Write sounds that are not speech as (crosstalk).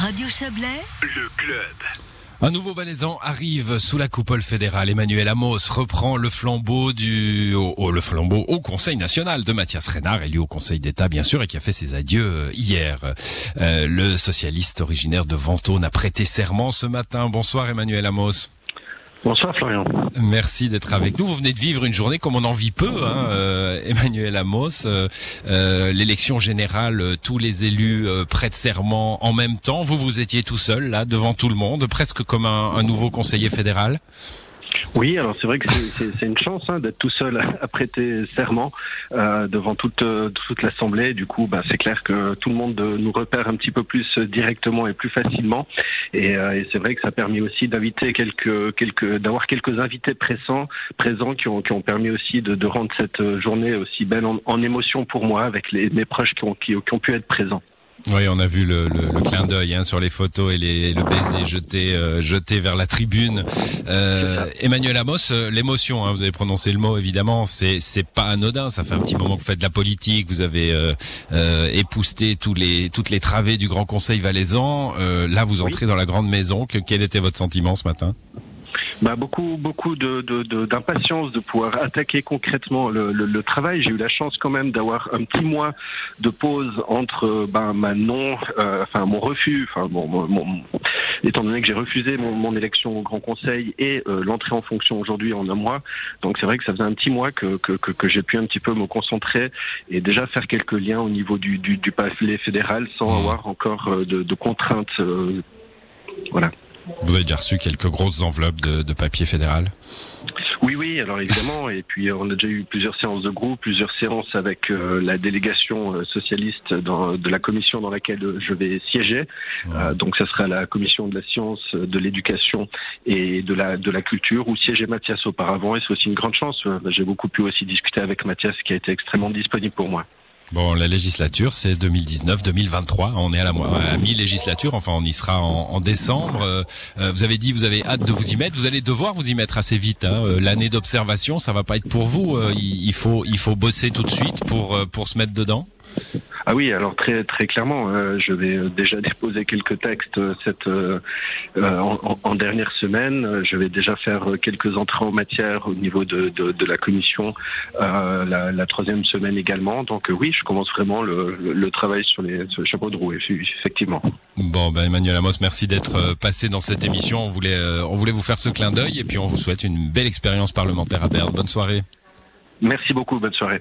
Radio Chablais, le club. Un nouveau valaisan arrive sous la coupole fédérale. Emmanuel Amos reprend le flambeau du, au, au- le flambeau au Conseil national de Mathias Renard, élu au Conseil d'État bien sûr, et qui a fait ses adieux euh, hier. Euh, le socialiste originaire de Ventône a prêté serment ce matin. Bonsoir Emmanuel Amos. Bonsoir Florian. Merci d'être avec nous. Vous venez de vivre une journée comme on en vit peu, hein, euh, Emmanuel Amos. Euh, euh, L'élection générale, tous les élus prêtent serment en même temps. Vous, vous étiez tout seul, là, devant tout le monde, presque comme un nouveau conseiller fédéral. Oui, alors c'est vrai que c'est- une chance hein, d'être tout seul à, prêter serment euh, devant toute, euh, toute l'Assemblée. Du coup, bah, c'est clair que tout le monde euh, nous repère un petit peu plus directement et plus facilement. Et, euh, et c'est vrai que ça a permis aussi d'inviter quelques, quelques, d'avoir quelques invités présents, présents qui ont, qui ont permis aussi de, rendre cette journée aussi belle en, en émotion pour moi avec les, mes proches qui ont, qui ont pu être présents. Oui, on a vu le, le, le clin d'œil hein, sur les photos et les, le baiser jeté, euh, jeté vers la tribune. Euh, Emmanuel Amos, euh, l'émotion, hein, vous avez prononcé le mot évidemment, c'est c'est pas anodin. Ça fait un petit moment que vous faites de la politique, vous avez euh, euh, épousté tous les toutes les travées du Grand Conseil valaisan. Euh, là, vous entrez dans la grande maison. Que, quel était votre sentiment ce matin? Bah, beaucoup, beaucoup de, de, de- d'impatience de pouvoir attaquer concrètement le, le, le travail. J'ai eu la chance quand même d'avoir un petit mois de pause entre ben, ma non, euh, enfin mon refus, enfin bon, mon, mon- étant donné que j'ai refusé mon, mon élection au Grand Conseil et euh, l'entrée en fonction aujourd'hui en un mois. Donc c'est vrai que ça faisait un petit mois que, que, que, que j'ai pu un petit peu me concentrer et déjà faire quelques liens au niveau du, du, du palais fédéral sans Mmh. avoir encore euh, de, de contraintes. euh, voilà. Vous avez déjà reçu quelques grosses enveloppes de, de papier fédéral? Oui, oui, alors évidemment, et puis euh, on a déjà eu plusieurs séances de groupe, plusieurs séances avec euh, la délégation euh, socialiste dans, de la commission dans laquelle je vais siéger. Euh, donc ça sera la commission de la science, de l'éducation et de la de la culture où siégeait Mathias auparavant, et c'est aussi une grande chance. J'ai beaucoup pu aussi discuter avec Mathias, qui a été extrêmement disponible pour moi. Bon, la législature, c'est 2019-2023. On est à la à mi-législature. Enfin, on y sera en, en décembre. Euh, euh, vous avez dit, vous avez hâte de vous y mettre. Vous allez devoir vous y mettre assez vite. Hein. Euh, L'année d'observation, ça va pas être pour vous. Euh, il, il faut, il faut bosser tout de suite pour pour se mettre dedans? Ah oui, alors très très clairement, euh, je vais euh, déjà (laughs) déposer quelques textes euh, cette euh, en, dernière semaine. Je vais déjà faire quelques entrées en matière au niveau de, de, de la commission euh, la, la troisième semaine également. Donc oui, je commence vraiment le, le, le travail sur les sur le chapeau de roue, effe- effectivement. Bon, ben Emmanuel Amos, merci d'être passé dans cette émission. On voulait, on voulait vous faire ce clin d'œil et puis on vous souhaite une belle expérience parlementaire à Berne. Bonne soirée. Merci beaucoup, bonne soirée.